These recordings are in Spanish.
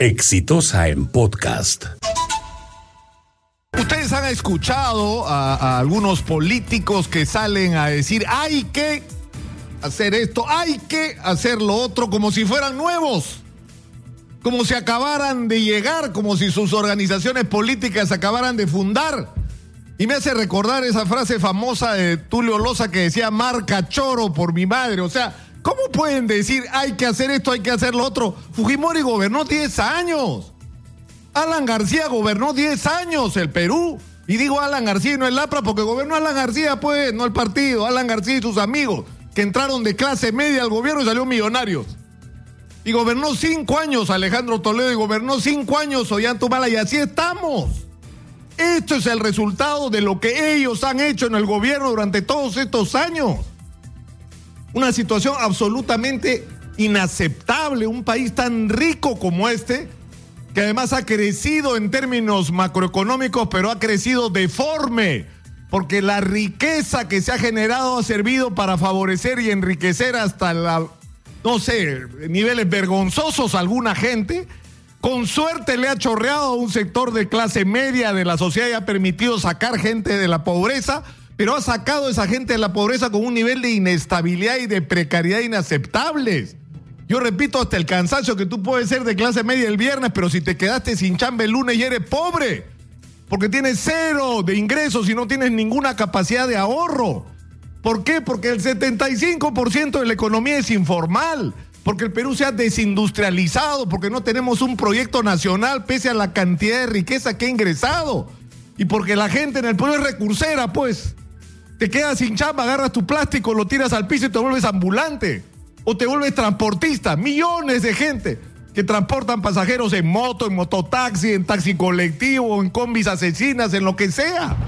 Exitosa en podcast. Ustedes han escuchado a, algunos políticos que salen a decir hay que hacer esto, hay que hacer lo otro, como si fueran nuevos, como si acabaran de llegar, como si sus organizaciones políticas acabaran de fundar. Y me hace recordar esa frase famosa de Tulio Loza que decía marca choro por mi madre. O sea, ¿cómo pueden decir hay que hacer esto, hay que hacer lo otro? Fujimori gobernó 10 años. Alan García gobernó 10 años el Perú. Y digo Alan García y no el APRA porque gobernó Alan García, pues, no el partido. Alan García y sus amigos que entraron de clase media al gobierno y salió millonarios. Y gobernó cinco años Alejandro Toledo y gobernó cinco años Ollantumala y así estamos. Esto es el resultado de lo que ellos han hecho en el gobierno durante todos estos años. Una situación absolutamente inaceptable, un país tan rico como este, que además ha crecido en términos macroeconómicos, pero ha crecido deforme, porque la riqueza que se ha generado ha servido para favorecer y enriquecer hasta la, no sé, niveles vergonzosos a alguna gente. Con suerte le ha chorreado a un sector de clase media de la sociedad y ha permitido sacar gente de la pobreza, pero ha sacado a esa gente de la pobreza con un nivel de inestabilidad y de precariedad inaceptables. Yo repito hasta el cansancio que tú puedes ser de clase media el viernes, pero si te quedaste sin chamba el lunes y eres pobre, porque tienes cero de ingresos y no tienes ninguna capacidad de ahorro. ¿Por qué? Porque el 75% de la economía es informal porque el Perú se ha desindustrializado, porque no tenemos un proyecto nacional pese a la cantidad de riqueza que ha ingresado. Y porque la gente en el Perú es recursera, pues. Te quedas sin chamba, agarras tu plástico, lo tiras al piso y te vuelves ambulante. O te vuelves transportista. Millones de gente que transportan pasajeros en moto, en mototaxi, en taxi colectivo, en combis asesinas, en lo que sea.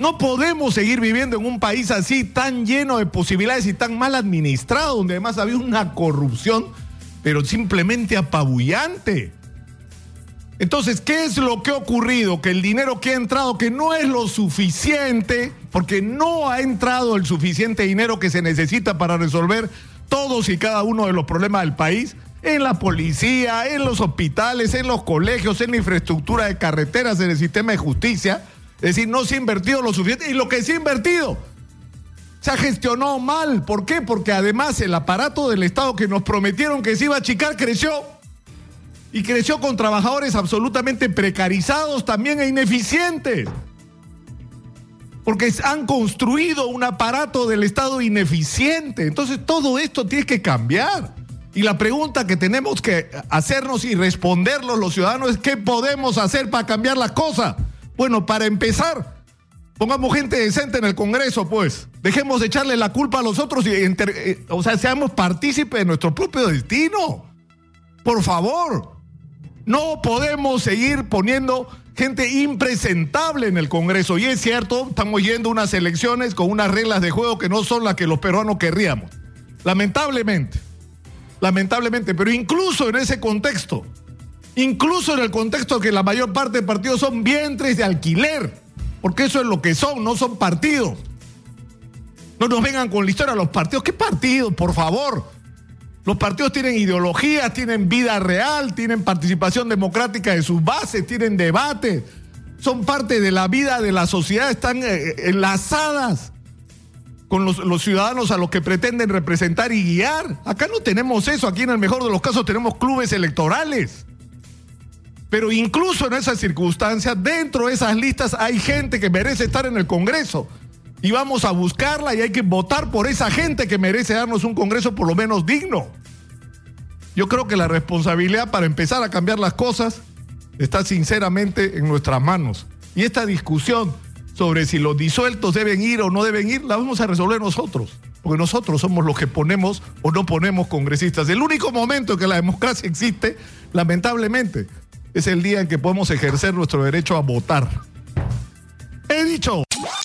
No podemos seguir viviendo en un país así, tan lleno de posibilidades y tan mal administrado, donde además había una corrupción, pero simplemente apabullante. Entonces, ¿qué es lo que ha ocurrido? Que el dinero que ha entrado, que no es lo suficiente, porque no ha entrado el suficiente dinero que se necesita para resolver todos y cada uno de los problemas del país, en la policía, en los hospitales, en los colegios, en la infraestructura de carreteras, en el sistema de justicia, es decir, no se ha invertido lo suficiente. Y lo que se ha invertido se ha gestionado mal. ¿Por qué? Porque además el aparato del Estado que nos prometieron que se iba a achicar creció. Y creció con trabajadores absolutamente precarizados también e ineficientes. Porque han construido un aparato del Estado ineficiente. Entonces todo esto tiene que cambiar. Y la pregunta que tenemos que hacernos y responderlos los ciudadanos es ¿qué podemos hacer para cambiar las cosas? Bueno, para empezar, pongamos gente decente en el Congreso, pues. Dejemos de echarle la culpa a los otros y, eh, o sea, seamos partícipes de nuestro propio destino. Por favor. No podemos seguir poniendo gente impresentable en el Congreso. Y es cierto, estamos yendo unas elecciones con unas reglas de juego que no son las que los peruanos querríamos. Lamentablemente. Lamentablemente. Pero incluso en ese contexto, incluso en el contexto que la mayor parte de partidos son vientres de alquiler, porque eso es lo que son, no son partidos. No nos vengan con la historia los partidos. ¿Qué partidos, por favor? Los partidos tienen ideologías, tienen vida real, tienen participación democrática de sus bases, tienen debate, son parte de la vida de la sociedad, están eh, eh, enlazadas con los, los, ciudadanos a los que pretenden representar y guiar. Acá no tenemos eso, aquí en el mejor de los casos tenemos clubes electorales. Pero incluso en esas circunstancias, dentro de esas listas hay gente que merece estar en el Congreso. Y vamos a buscarla y hay que votar por esa gente que merece darnos un Congreso por lo menos digno. Yo creo que la responsabilidad para empezar a cambiar las cosas está sinceramente en nuestras manos. Y esta discusión sobre si los disueltos deben ir o no deben ir, la vamos a resolver nosotros. Porque nosotros somos los que ponemos o no ponemos congresistas. El único momento en que la democracia existe, lamentablemente, es el día en que podemos ejercer nuestro derecho a votar. He dicho.